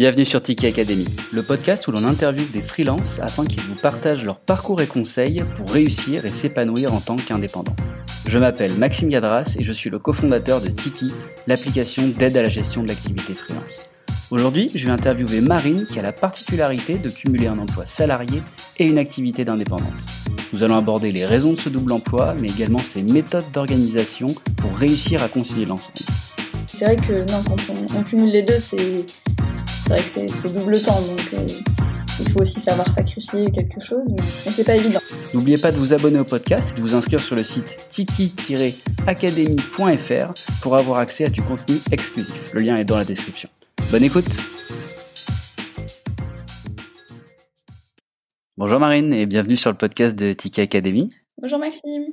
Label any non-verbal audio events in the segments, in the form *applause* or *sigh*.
Bienvenue sur Tiki Academy, le podcast où l'on interviewe des freelances afin qu'ils vous partagent leur parcours et conseils pour réussir et s'épanouir en tant qu'indépendant. Je m'appelle Maxime Gadras et je suis le cofondateur de Tiki, l'application d'aide à la gestion de l'activité freelance. Aujourd'hui, je vais interviewer Marine qui a la particularité de cumuler un emploi salarié et une activité d'indépendante. Nous allons aborder les raisons de ce double emploi, mais également ses méthodes d'organisation pour réussir à concilier l'ensemble. C'est vrai que non, quand on, cumule les deux, c'est vrai que c'est double temps, donc euh, il faut aussi savoir sacrifier quelque chose, mais, c'est pas évident. N'oubliez pas de vous abonner au podcast et de vous inscrire sur le site tiki-academy.fr pour avoir accès à du contenu exclusif. Le lien est dans la description. Bonne écoute Bonjour Marine et bienvenue sur le podcast de Tiki Academy. Bonjour Maxime.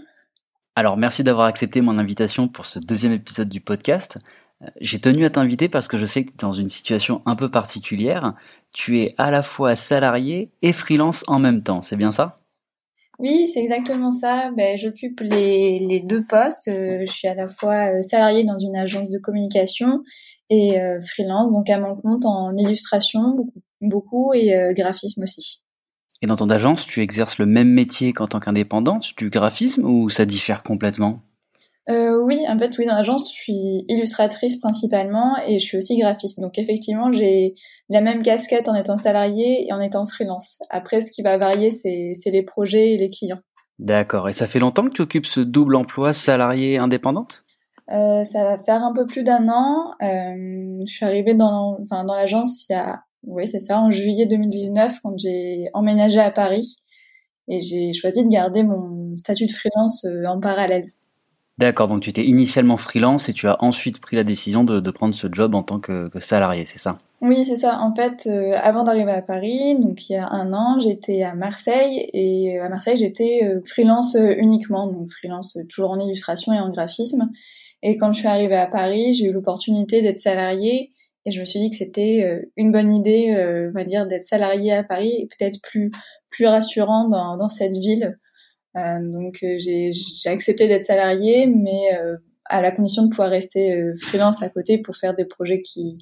Alors merci d'avoir accepté mon invitation pour ce deuxième épisode du podcast. Euh, j'ai tenu à t'inviter parce que je sais que tu es dans une situation un peu particulière. Tu es à la fois salarié et freelance en même temps, c'est bien ça? Oui, c'est exactement ça. Ben, J'occupe les, les, deux postes. Euh, je suis à la fois euh, salarié dans une agence de communication et freelance, donc à mon compte en illustration beaucoup, beaucoup et graphisme aussi. Et dans ton agence, tu exerces le même métier qu'en tant qu'indépendante, du graphisme, ou ça diffère complètement? Euh, oui, en fait, oui, dans l'agence, je suis illustratrice principalement et je suis aussi graphiste. Donc effectivement, j'ai la même casquette en étant salarié et en étant freelance. Après, ce qui va varier, c'est les projets et les clients. D'accord. Et ça fait longtemps que tu occupes ce double emploi salarié indépendante? Euh, Ça va faire un peu plus d'un an. Euh, je suis arrivée dans l'agence il y a, oui, c'est ça, en juillet 2019 quand j'ai emménagé à Paris et j'ai choisi de garder mon statut de freelance euh, en parallèle. D'accord, donc tu étais initialement freelance et tu as ensuite pris la décision de, de prendre ce job en tant que, que salarié, c'est ça? Oui, c'est ça. En fait, euh, avant d'arriver à Paris, donc il y a un an, j'étais à Marseille et euh, à Marseille j'étais euh, freelance uniquement, donc freelance toujours en illustration et en graphisme. Et quand je suis arrivée à Paris, j'ai eu l'opportunité d'être salariée et je me suis dit que c'était une bonne idée, on va dire, d'être salariée à Paris et peut-être plus plus rassurant dans, dans cette ville euh, donc euh, j'ai accepté d'être salarié, mais euh, à la condition de pouvoir rester freelance à côté pour faire des projets qui,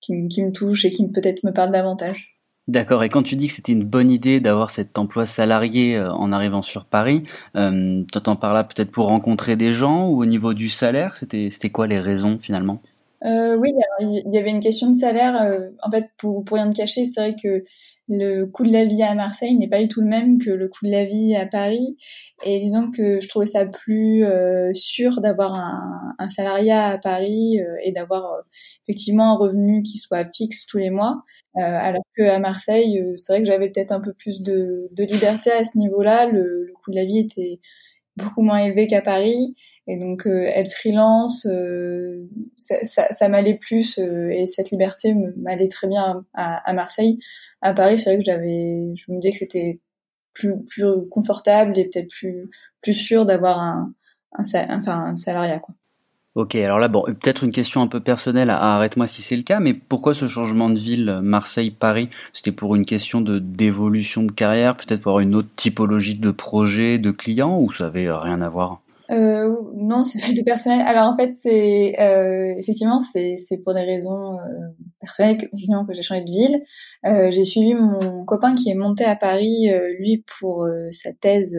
qui, me touchent et qui peut-être me parlent davantage. D'accord. Et quand tu dis que c'était une bonne idée d'avoir cet emploi salarié en arrivant sur Paris, euh, tu par là peut-être pour rencontrer des gens ou au niveau du salaire c'était quoi les raisons finalement? Euh, Oui, il y avait une question de salaire. en fait, pour, rien te cacher, c'est vrai que le coût de la vie à Marseille n'est pas du tout le même que le coût de la vie à Paris. Et disons que je trouvais ça plus euh, sûr d'avoir un, salariat à Paris euh, et d'avoir euh, effectivement un revenu qui soit fixe tous les mois. alors qu'à Marseille, c'est vrai que j'avais peut-être un peu plus de, liberté à ce niveau-là. Le, coût de la vie était beaucoup moins élevé qu'à Paris. Et donc être freelance, ça, ça, ça m'allait plus et cette liberté m'allait très bien à, à Marseille à Paris, c'est vrai que j'avais, je me disais que c'était plus, plus confortable et peut-être plus, plus sûr d'avoir un, un salariat, quoi. Ok, alors là, bon, peut-être une question un peu personnelle, arrête-moi si c'est le cas, mais pourquoi ce changement de ville, Marseille-Paris? C'était pour une question de d'évolution de carrière, peut-être pour une autre typologie de projet, de clients, ou ça avait rien à voir? Euh, non, c'est du personnel. Alors en fait, c'est euh, effectivement c'est pour des raisons euh, personnelles que, que j'ai changé de ville. Euh, j'ai suivi mon copain qui est monté à Paris, euh, lui pour euh, sa thèse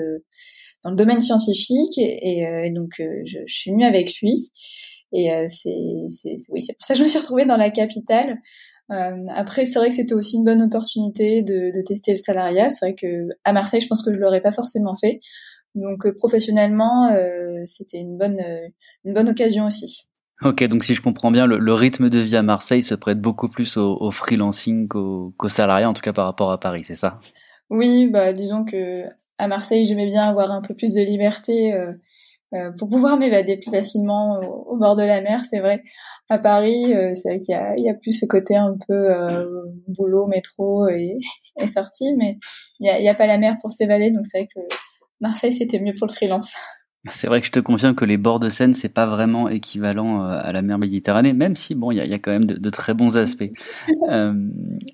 dans le domaine scientifique, et, et donc je, je, suis venue avec lui. Et c'est c'est oui, c'est pour ça que je me suis retrouvée dans la capitale. après, c'est vrai que c'était aussi une bonne opportunité de, tester le salariat. C'est vrai que à Marseille, je pense que je l'aurais pas forcément fait. Donc euh, professionnellement, euh, c'était une bonne, euh, une bonne occasion aussi. Ok, donc si je comprends bien, le, rythme de vie à Marseille se prête beaucoup plus au, freelancing qu'au salariat, en tout cas par rapport à Paris, c'est ça? Oui, bah disons que à Marseille, j'aimais bien avoir un peu plus de liberté pour pouvoir m'évader plus facilement au, bord de la mer, c'est vrai. À Paris, c'est vrai qu'il y, y a, plus ce côté un peu boulot, métro et, *laughs* et sortie, mais il n'y a, a pas la mer pour s'évader, donc c'est vrai que Marseille, c'était mieux pour le freelance. C'est vrai que je te confirme que les bords de Seine, c'est pas vraiment équivalent euh, à la mer Méditerranée, même si bon, il y a, quand même de, très bons aspects. *laughs* euh,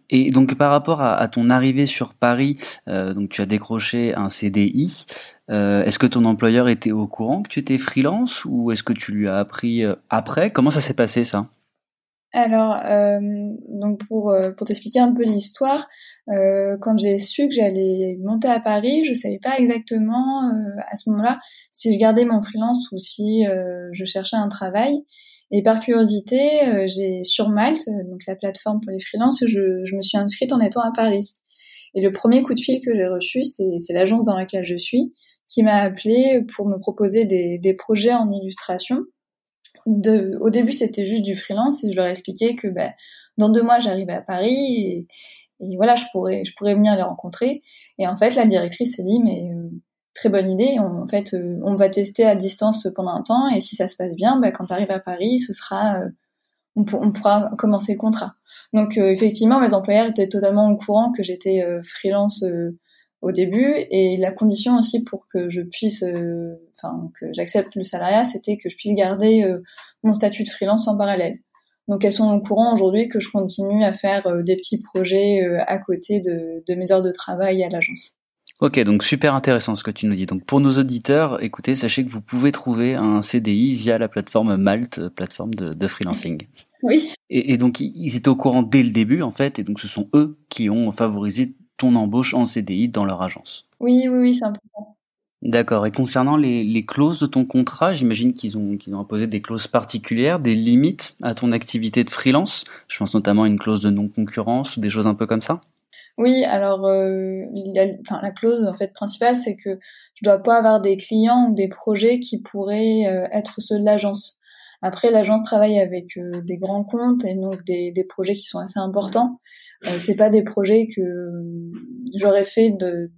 et donc par rapport à, ton arrivée sur Paris, euh, donc tu as décroché un CDI. Euh, est-ce que ton employeur était au courant que tu étais freelance ou est-ce que tu lui as appris après? Comment ça s'est passé ça? Alors, euh, donc pour euh, pour t'expliquer un peu l'histoire, euh, quand j'ai su que j'allais monter à Paris, je savais pas exactement à ce moment-là si je gardais mon freelance ou si je cherchais un travail. Et par curiosité, j'ai sur Malte, donc la plateforme pour les freelances, je, je me suis inscrite en étant à Paris. Et le premier coup de fil que j'ai reçu, c'est l'agence dans laquelle je suis qui m'a appelé pour me proposer des, des projets en illustration de, au début, c'était juste du freelance et je leur expliquais que ben, dans deux mois, j'arrivais à Paris et, voilà, je pourrais, je pourrais venir les rencontrer. Et en fait, la directrice s'est dit, mais euh, très bonne idée. en fait, euh, on va tester à distance pendant un temps et si ça se passe bien, ben, quand tu arrives à Paris, ce sera, euh, on, on, pourra commencer le contrat. Donc, effectivement, mes employeurs étaient totalement au courant que j'étais freelance au début et la condition aussi pour que je puisse euh, enfin que j'accepte le salariat c'était que je puisse garder euh, mon statut de freelance en parallèle donc elles sont au courant aujourd'hui que je continue à faire euh, des petits projets à côté de, de, mes heures de travail à l'agence Ok, donc super intéressant ce que tu nous dis. Donc pour nos auditeurs, écoutez, sachez que vous pouvez trouver un CDI via la plateforme Malte, plateforme de, de freelancing. Oui. Et, et, donc ils étaient au courant dès le début en fait, et donc ce sont eux qui ont favorisé ton embauche en CDI dans leur agence. Oui, oui, oui, c'est important. D'accord. Et concernant les, clauses de ton contrat, j'imagine qu'ils ont, imposé des clauses particulières, des limites à ton activité de freelance. Je pense notamment à une clause de non-concurrence ou des choses un peu comme ça. Oui, alors euh, la clause en fait principale, c'est que je dois pas avoir des clients ou des projets qui pourraient euh, être ceux de l'agence. Après, l'agence travaille avec euh, des grands comptes et donc des, des projets qui sont assez importants. Euh, c'est pas des projets que j'aurais fait de,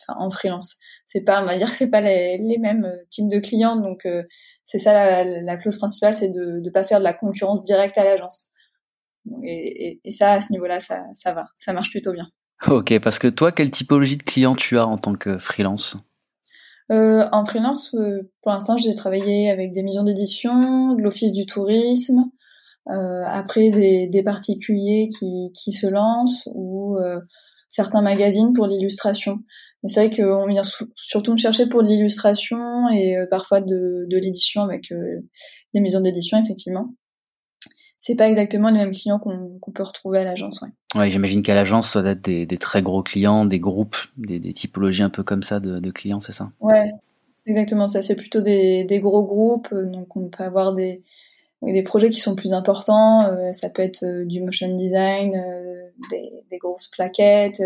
enfin, en freelance. C'est pas, on va dire que c'est pas les, les, mêmes euh, types de clients, donc euh, c'est ça la, la, clause principale, c'est de ne pas faire de la concurrence directe à l'agence. Et, et, et, ça, à ce niveau-là, ça, ça va, ça marche plutôt bien. Ok, parce que toi, quelle typologie de client tu as en tant que freelance? Euh, En freelance, pour l'instant, j'ai travaillé avec des maisons d'édition, de l'office du tourisme, euh, après des, des, particuliers qui, qui se lancent ou certains magazines pour l'illustration. Mais c'est vrai qu'on vient surtout me chercher pour de l'illustration et euh, parfois de, de l'édition avec les maisons d'édition, effectivement. C'est pas exactement les mêmes clients qu'on peut retrouver à l'agence, ouais. Ouais, j'imagine qu'à l'agence, ça doit être des, des, très gros clients, des groupes, des, des typologies un peu comme ça de, de clients, c'est ça? Ouais, exactement ça. C'est plutôt des, des gros groupes, donc on peut avoir des, des projets qui sont plus importants. Euh, ça peut être euh, du motion design, euh, des, des, grosses plaquettes,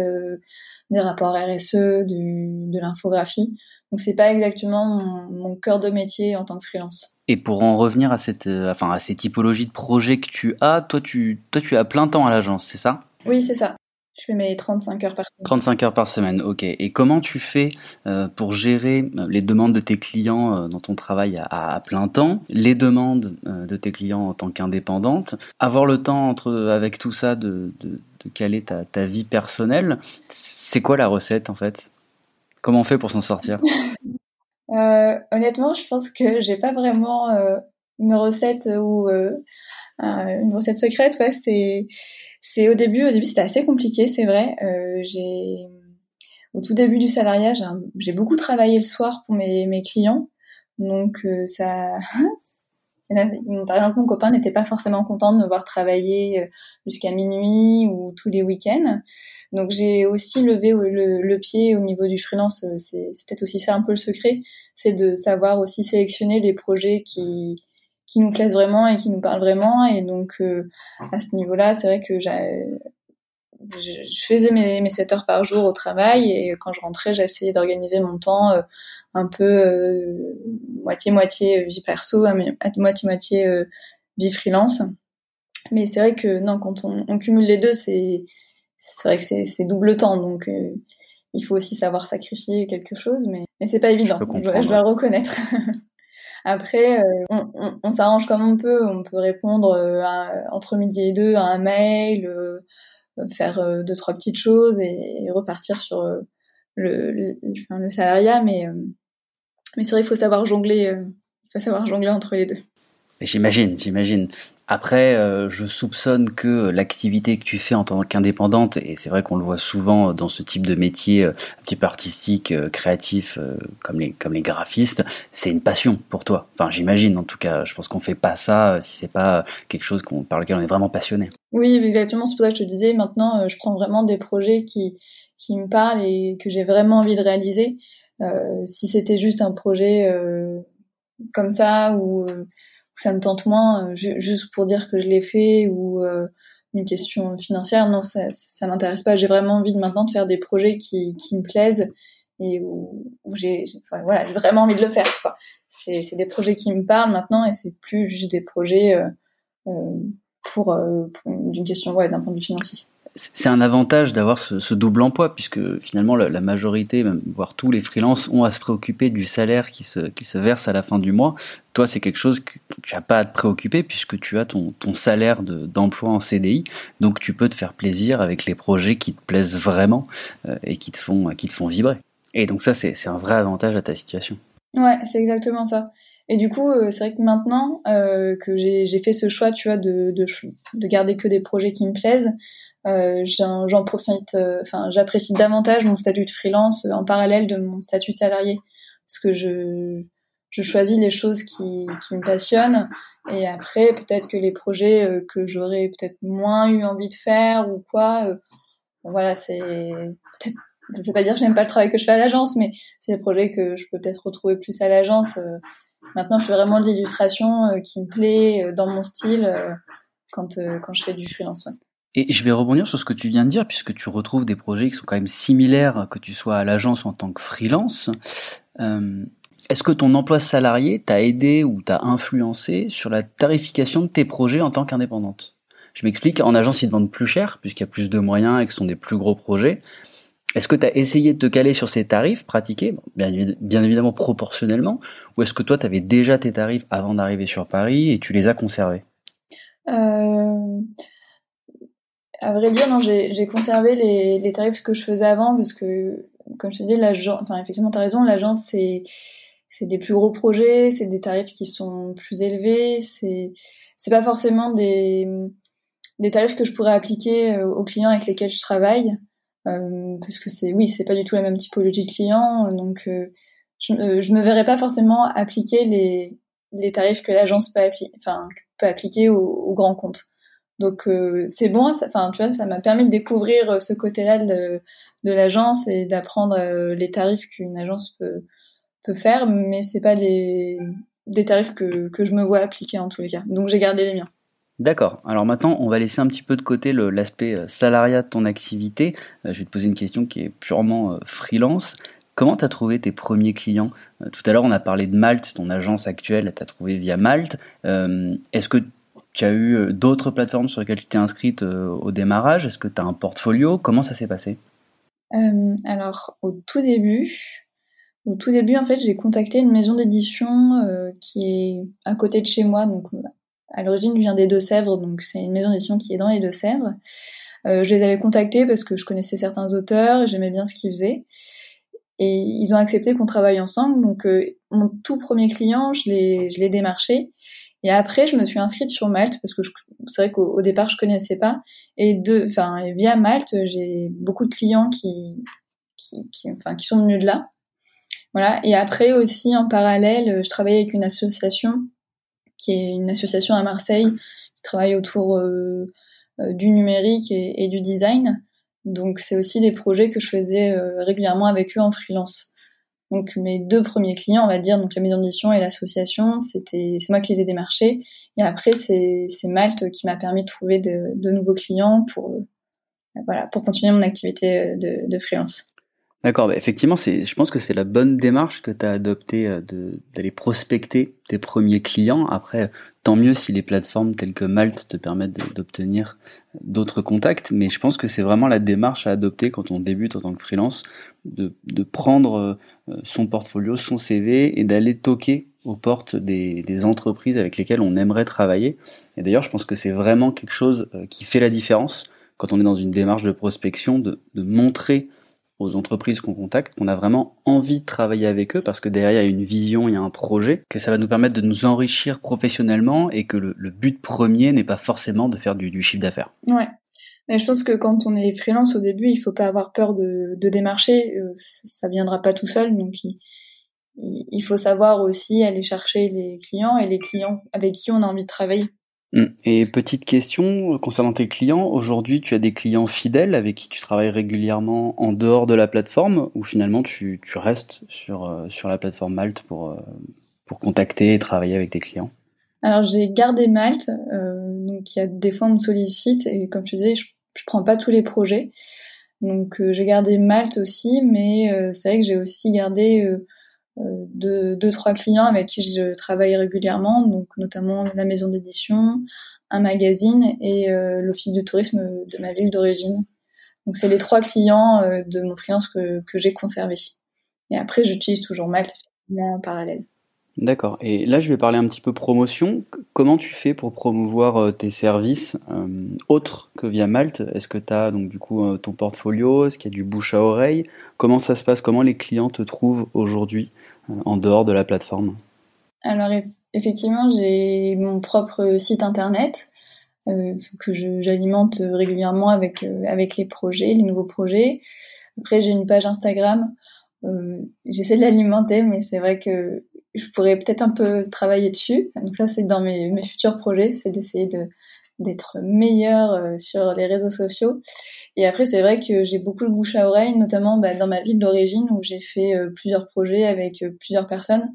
des rapports RSE, du, de l'infographie. Donc c'est pas exactement mon, mon, cœur de métier en tant que freelance. Et pour en revenir à cette, enfin à ces typologies de projets que tu as, toi tu, toi tu as plein temps à l'agence, c'est ça? Oui, c'est ça. Je fais mes 35 heures par semaine. 35 heures par semaine, ok. Et comment tu fais euh, pour gérer euh, les demandes de tes clients euh, dans ton travail à, plein temps, les demandes de tes clients en tant qu'indépendante, avoir le temps entre, avec tout ça de, de, de caler ta, ta, vie personnelle C'est quoi la recette en fait? Comment on fait pour s'en sortir? *laughs* Honnêtement, je pense que j'ai pas vraiment une recette ou une recette secrète. Ouais, c'est c'est au début, au début c'était assez compliqué, c'est vrai. Euh, j'ai au tout début du salariat, j'ai beaucoup travaillé le soir pour mes, mes clients, donc euh, ça. *laughs* Par exemple, mon copain n'était pas forcément content de me voir travailler euh, jusqu'à minuit ou tous les week-ends. Donc j'ai aussi levé le, le, pied au niveau du freelance. Euh, c'est peut-être aussi ça un peu le secret, c'est de savoir aussi sélectionner les projets qui qui nous plaisent vraiment et qui nous parlent vraiment. Et donc, euh, à ce niveau-là, c'est vrai que je, faisais mes, mes 7 heures par jour au travail et quand je rentrais, j'essayais d'organiser mon temps euh, un peu moitié-moitié euh, vie perso, moitié-moitié vie freelance. Mais c'est vrai que non, quand on, on cumule les deux, c'est c'est vrai que c'est double temps. Donc, il faut aussi savoir sacrifier quelque chose, mais, mais c'est pas évident. Je, je, dois, le reconnaître. *laughs* Après, euh, on, s'arrange comme on peut. On peut répondre euh, entre midi et deux à un mail, euh, faire deux trois petites choses et, repartir sur le, le, le salariat. Mais mais c'est vrai, il faut savoir jongler. il faut savoir jongler entre les deux. J'imagine, j'imagine. Après, euh, je soupçonne que l'activité que tu fais en tant qu'indépendante, et c'est vrai qu'on le voit souvent dans ce type de métier euh, un petit peu artistique, euh, créatif, comme les comme les graphistes, c'est une passion pour toi. Enfin, j'imagine. En tout cas, je pense qu'on fait pas ça si c'est pas quelque chose par lequel on est vraiment passionné. Oui, exactement. C'est pour ça que je te disais. Maintenant, je prends vraiment des projets qui qui me parlent et que j'ai vraiment envie de réaliser. si c'était juste un projet comme ça ou ça me tente moins euh, juste pour dire que je l'ai fait ou euh, une question financière. Non, ça, ça m'intéresse pas. J'ai vraiment envie de maintenant de faire des projets qui, qui me plaisent et où, j'ai, voilà, j'ai vraiment envie de le faire. C'est, c'est des projets qui me parlent maintenant et c'est plus juste des projets euh, euh pour, pour, d'une question ouais, d'un point de vue financier c'est un avantage d'avoir ce, double emploi, puisque finalement la, majorité, même, voire tous les freelances, ont à se préoccuper du salaire qui se, verse à la fin du mois. Toi, c'est quelque chose que tu n'as pas à te préoccuper, puisque tu as ton, salaire d'emploi en CDI, donc tu peux te faire plaisir avec les projets qui te plaisent vraiment euh, et qui te, font, qui te font vibrer. Et donc ça, c'est un vrai avantage à ta situation. Ouais, c'est exactement ça. Et du coup, euh, c'est vrai que maintenant euh, que j'ai fait ce choix, tu vois, de, de, de garder que des projets qui me plaisent, j'en profite, euh, enfin, j'apprécie davantage mon statut de freelance en parallèle de mon statut de salarié, parce que je, je choisis les choses qui, qui me passionnent, et après, peut-être que les projets euh, que j'aurais peut-être moins eu envie de faire ou quoi, voilà, c'est peut-être je vais pas dire que j'aime pas le travail que je fais à l'agence, mais c'est des projets que je peux peut-être retrouver plus à l'agence. Maintenant, je fais vraiment de l'illustration qui me plaît dans mon style quand, quand je fais du freelance. Et je vais rebondir sur ce que tu viens de dire, puisque tu retrouves des projets qui sont quand même similaires, que tu sois à l'agence ou en tant que freelance. Euh, est-ce que ton emploi salarié t'a aidé ou t'a influencé sur la tarification de tes projets en tant qu'indépendante? Je m'explique, en agence ils te vendent plus cher, puisqu'il y a plus de moyens et que ce sont des plus gros projets. Est-ce que tu as essayé de te caler sur ces tarifs pratiqués, bien, évidemment proportionnellement, ou est-ce que toi tu avais déjà tes tarifs avant d'arriver sur Paris et tu les as conservés? Euh... À vrai dire, non, j'ai conservé les, les, tarifs que je faisais avant parce que, comme je te disais, l'agence, enfin, effectivement, t'as raison, l'agence, c'est, c'est des plus gros projets, c'est des tarifs qui sont plus élevés, c'est, c'est pas forcément des, des tarifs que je pourrais appliquer euh, aux clients avec lesquels je travaille, euh, parce que c'est, oui, c'est pas du tout la même typologie de clients, donc, euh, je, euh, je me verrais pas forcément appliquer les, les tarifs que l'agence peut, appliquer, enfin, peut appliquer aux, aux grands comptes. Donc euh, c'est bon, enfin tu vois, ça m'a permis de découvrir euh, ce côté-là de, l'agence et d'apprendre euh, les tarifs qu'une agence peut, faire, mais c'est pas des tarifs que, que je me vois appliquer en tous les cas. Donc j'ai gardé les miens. D'accord. Alors maintenant, on va laisser un petit peu de côté l'aspect salariat de ton activité. Je vais te poser une question qui est purement freelance. Comment tu as trouvé tes premiers clients? Tout à l'heure, on a parlé de Malte, ton agence actuelle, tu as trouvé via Malte. Est-ce que tu as eu euh, d'autres plateformes sur lesquelles tu t'es inscrite euh, au démarrage? Est-ce que tu as un portfolio? Comment ça s'est passé? Euh, Alors, au tout début, au tout début, en fait, j'ai contacté une maison d'édition qui est à côté de chez moi. Donc, à l'origine, je viens des Deux-Sèvres, donc c'est une maison d'édition qui est dans les Deux-Sèvres. Je les avais contactés parce que je connaissais certains auteurs j'aimais bien ce qu'ils faisaient. Et ils ont accepté qu'on travaille ensemble. Donc, mon tout premier client, je l'ai démarché. Et après, je me suis inscrite sur Malte parce que c'est vrai qu'au départ, je connaissais pas. Et de, enfin, via Malte, j'ai beaucoup de clients qui, qui, qui, enfin, qui sont venus de là. Voilà. Et après aussi, en parallèle, je travaillais avec une association qui est une association à Marseille qui travaille autour euh, euh, du numérique et, et, du design. Donc, c'est aussi des projets que je faisais euh, régulièrement avec eux en freelance. Donc mes deux premiers clients, on va dire, donc la maison d'édition et l'association, c'était c'est moi qui les ai démarchés. Et après c'est Malte qui m'a permis de trouver de, nouveaux clients pour euh, voilà pour continuer mon activité de, de freelance. D'accord, bah effectivement, c'est, je pense que c'est la bonne démarche que tu as adoptée euh, de, d'aller prospecter tes premiers clients. Après, tant mieux si les plateformes telles que Malte te permettent d'obtenir d'autres contacts, mais je pense que c'est vraiment la démarche à adopter quand on débute en tant que freelance, de, de prendre euh, son portfolio, son CV et d'aller toquer aux portes des, des, entreprises avec lesquelles on aimerait travailler. Et d'ailleurs, je pense que c'est vraiment quelque chose euh, qui fait la différence quand on est dans une démarche de prospection, de, de montrer aux entreprises qu'on contacte qu'on a vraiment envie de travailler avec eux parce que derrière il y a une vision, il y a un projet, que ça va nous permettre de nous enrichir professionnellement et que le, but premier n'est pas forcément de faire du, chiffre d'affaires. Ouais. Mais je pense que quand on est freelance au début, il faut pas avoir peur de, démarcher. Euh, ça viendra pas tout seul, donc il faut savoir aussi aller chercher les clients et les clients avec qui on a envie de travailler. Mm. Et petite question concernant tes clients, aujourd'hui tu as des clients fidèles avec qui tu travailles régulièrement en dehors de la plateforme ou finalement tu, restes sur, euh, sur la plateforme Malte pour, euh, pour contacter et travailler avec tes clients? Alors j'ai gardé Malte, euh, donc il y a des fois on me sollicite et comme tu disais je, je prends pas tous les projets. Donc j'ai gardé Malte aussi, mais c'est vrai que j'ai aussi gardé de deux trois clients avec qui je travaille régulièrement, donc notamment la maison d'édition, un magazine et euh, l'office du tourisme de ma ville d'origine. Donc c'est les trois clients euh, de mon freelance que, j'ai conservé. Et après j'utilise toujours Malte en parallèle. D'accord. Et là, je vais parler un petit peu promotion. Comment tu fais pour promouvoir euh, tes services autres que via Malte? Est-ce que tu as donc du coup ton portfolio? Est-ce qu'il y a du bouche à oreille? Comment ça se passe? Comment les clients te trouvent aujourd'hui? En dehors de la plateforme Alors effectivement, j'ai mon propre site internet euh, que j'alimente régulièrement avec euh, avec les projets, les nouveaux projets. Après, j'ai une page Instagram. Euh, J'essaie de l'alimenter, mais c'est vrai que je pourrais peut-être un peu travailler dessus. Donc ça, c'est dans mes, mes futurs projets, c'est d'essayer de d'être meilleur euh, sur les réseaux sociaux. Et après, c'est vrai que j'ai beaucoup de bouche à oreille, notamment bah, dans ma ville d'origine où j'ai fait euh, plusieurs projets avec euh, plusieurs personnes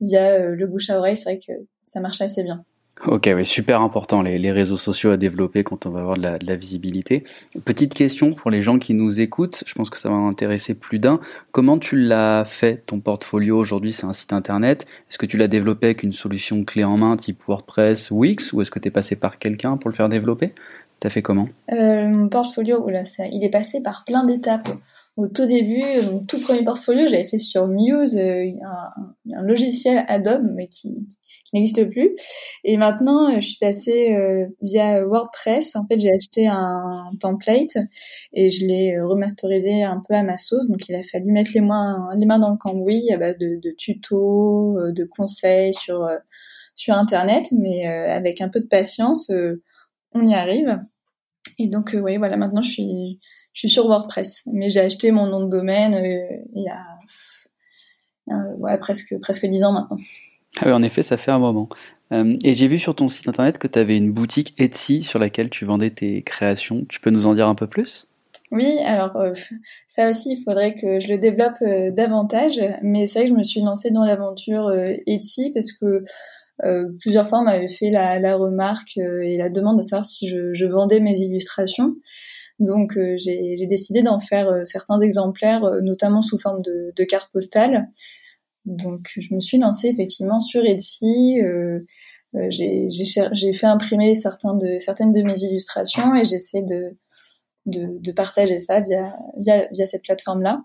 via le bouche à oreille. C'est vrai que ça marche assez bien. Ok, oui, super important les, réseaux sociaux à développer quand on va avoir de la, visibilité. Petite question pour les gens qui nous écoutent, je pense que ça va intéresser plus d'un. Comment tu l'as fait ton portfolio aujourd'hui C'est un site internet? Est-ce que tu l'as développé avec une solution clé en main type WordPress Wix ou est-ce que tu es passé par quelqu'un pour le faire développer? T'as fait comment? Euh, Mon portfolio, oula, ça, il est passé par plein d'étapes au tout début, mon tout premier portfolio, j'avais fait sur Muse, euh, un, logiciel Adobe, mais qui, n'existe plus. Et maintenant, euh, je suis passée euh, via WordPress. En fait, j'ai acheté un, template et je l'ai remasterisé un peu à ma sauce. Donc, il a fallu mettre les mains, les mains dans le cambouis à base de, de tutos, de conseils sur sur Internet, mais avec un peu de patience, on y arrive. Et donc, oui, voilà, maintenant, je suis je suis sur WordPress, mais j'ai acheté mon nom de domaine euh, il y a ouais, presque presque dix ans maintenant. Ah oui, en effet, ça fait un moment. Euh, et j'ai vu sur ton site internet que tu avais une boutique Etsy sur laquelle tu vendais tes créations. Tu peux nous en dire un peu plus? Oui, alors euh, ça aussi, il faudrait que je le développe davantage. Mais c'est vrai que je me suis lancée dans l'aventure Etsy parce que plusieurs fois on m'avait fait la, la remarque et la demande de savoir si je, je vendais mes illustrations. Donc euh, j'ai décidé d'en faire euh, certains exemplaires, euh, notamment sous forme de, cartes postales. Donc je me suis lancée effectivement sur Etsy. j'ai fait imprimer certaines de mes illustrations et j'essaie de, partager ça via cette plateforme-là.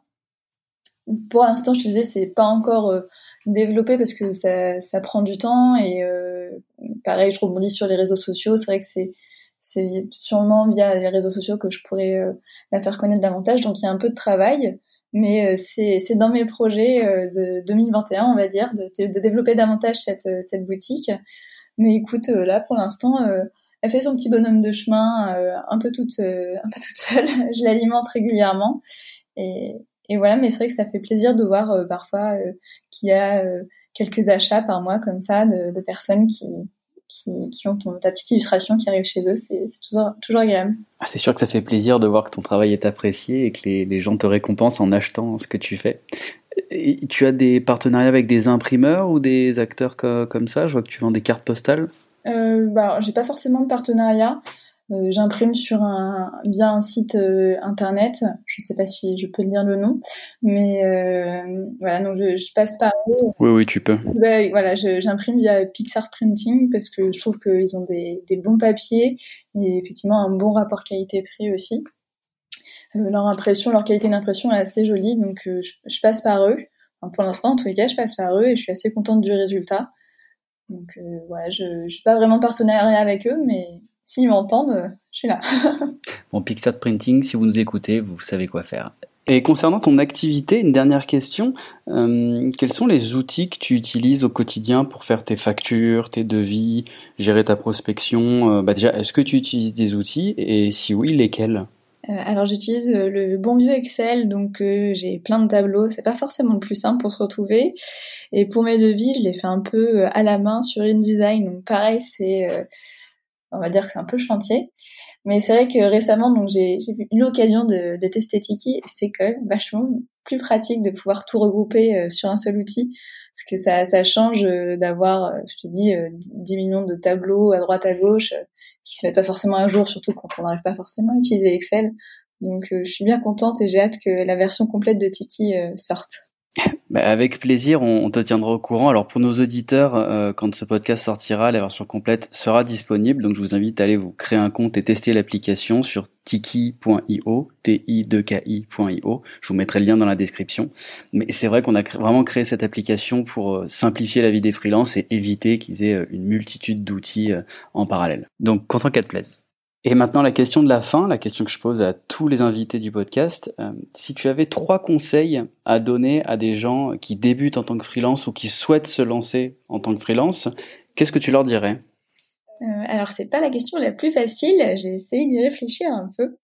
Pour l'instant, je te disais, c'est pas encore développé parce que ça, ça prend du temps et pareil, je rebondis sur les réseaux sociaux. C'est vrai que c'est c'est sûrement via les réseaux sociaux que je pourrais euh, la faire connaître davantage. Donc il y a un peu de travail, mais euh, c'est dans mes projets euh, de 2021, on va dire, de, de développer davantage cette, cette boutique. Mais écoute, là pour l'instant, elle fait son petit bonhomme de chemin un peu toute un peu toute seule. *laughs* je l'alimente régulièrement et, et voilà, mais c'est vrai que ça fait plaisir de voir parfois qu'il y a quelques achats par mois comme ça de, de personnes qui qui, ont ta petite illustration qui arrive chez eux, c'est toujours, toujours agréable. Ah, c'est sûr que ça fait plaisir de voir que ton travail est apprécié et que les, les gens te récompensent en achetant ce que tu fais. Et tu as des partenariats avec des imprimeurs ou des acteurs comme ça? Je vois que tu vends des cartes postales. Euh, bah, j'ai pas forcément de partenariat. Euh, j'imprime sur un via un site euh, internet. Je sais pas si je peux dire le nom, mais euh, voilà. Donc je, je, passe par eux. Oui, oui, tu peux. Ben, voilà, j'imprime via Pixar Printing parce que je trouve qu'ils ont des, des, bons papiers et effectivement un bon rapport qualité-prix aussi. leur impression, leur qualité d'impression est assez jolie, donc je, je, passe par eux. Enfin, pour l'instant, en tous les cas, je passe par eux et je suis assez contente du résultat. Donc voilà, je, je suis pas vraiment partenariat avec eux, mais S'ils m'entendent, je suis là. *laughs* bon, Pixar Printing, si vous nous écoutez, vous savez quoi faire. Et concernant ton activité, une dernière question. Euh, quels sont les outils que tu utilises au quotidien pour faire tes factures, tes devis, gérer ta prospection euh, bah Déjà, est-ce que tu utilises des outils et si oui, lesquels? Euh, alors j'utilise le bon vieux Excel, donc j'ai plein de tableaux. C'est pas forcément le plus simple pour se retrouver. Et pour mes devis, je les fais un peu à la main sur InDesign. Donc pareil, c'est, on va dire que c'est un peu chantier. Mais c'est vrai que récemment, donc j'ai eu l'occasion de, de, tester Tiki. C'est quand même vachement plus pratique de pouvoir tout regrouper euh, sur un seul outil, parce que ça, change euh, d'avoir, euh, je te dis, 10 millions de tableaux à droite à gauche qui se mettent pas forcément à jour, surtout quand on n'arrive pas forcément à utiliser Excel. Donc je suis bien contente et j'ai hâte que la version complète de Tiki sorte. Bah, avec plaisir, on, te tiendra au courant. Alors pour nos auditeurs, euh, quand ce podcast sortira, la version complète sera disponible. Donc je vous invite à aller vous créer un compte et tester l'application sur tiki.io, t i 2 io Je vous mettrai le lien dans la description. Mais c'est vrai qu'on a vraiment créé cette application pour euh, simplifier la vie des freelances et éviter qu'ils aient euh, une multitude d'outils en parallèle. Donc content qu'elle te plaise. Et maintenant, la question de la fin, la question que je pose à tous les invités du podcast. Euh, si tu avais trois conseils à donner à des gens qui débutent en tant que freelance ou qui souhaitent se lancer en tant que freelance, qu'est-ce que tu leur dirais? Euh, Alors, c'est pas la question la plus facile. J'ai essayé d'y réfléchir un peu.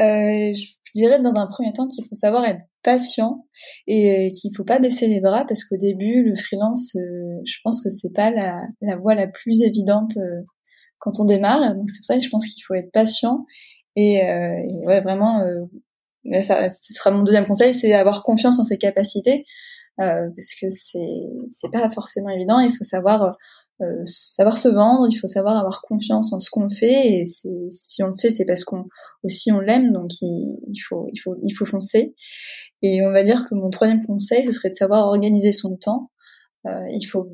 Euh, je dirais dans un premier temps qu'il faut savoir être patient et qu'il faut pas baisser les bras parce qu'au début, le freelance, je pense que c'est pas la voie la plus évidente quand on démarre. Donc c'est pour ça que je pense qu'il faut être patient et, euh, ouais vraiment. Euh, ça, ce sera mon deuxième conseil, c'est avoir confiance en ses capacités euh, parce que c'est c'est pas forcément évident. Il faut savoir euh, savoir se vendre, il faut savoir avoir confiance en ce qu'on fait et si on le fait, c'est parce qu'on aussi on l'aime, donc il, il, faut il faut il faut foncer. Et on va dire que mon troisième conseil, ce serait de savoir organiser son temps. Euh, il faut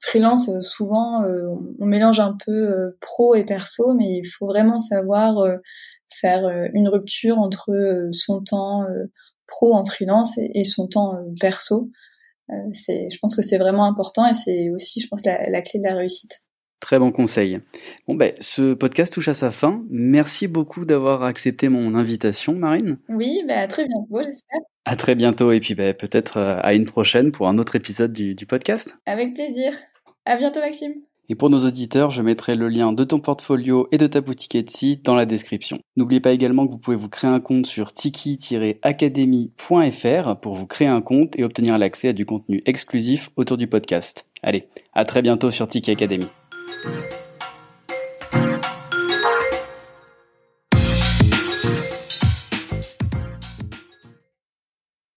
freelance euh, souvent euh, on mélange un peu pro et perso mais il faut vraiment savoir faire une rupture entre son temps pro en freelance et, son temps perso. C'est je pense que c'est vraiment important et c'est aussi je pense la, la clé de la réussite Très bon conseil. Bon ben, ce podcast touche à sa fin. Merci beaucoup d'avoir accepté mon invitation, Marine. Oui, ben, à très bientôt, j'espère. À très bientôt et puis ben, peut-être euh, à une prochaine pour un autre épisode du, du podcast. Avec plaisir. À bientôt, Maxime. Et pour nos auditeurs, je mettrai le lien de ton portfolio et de ta boutique Etsy dans la description. N'oubliez pas également que vous pouvez vous créer un compte sur tiki-academy.fr pour vous créer un compte et obtenir l'accès à du contenu exclusif autour du podcast. Allez, à très bientôt sur Tiki Academy. Thank you.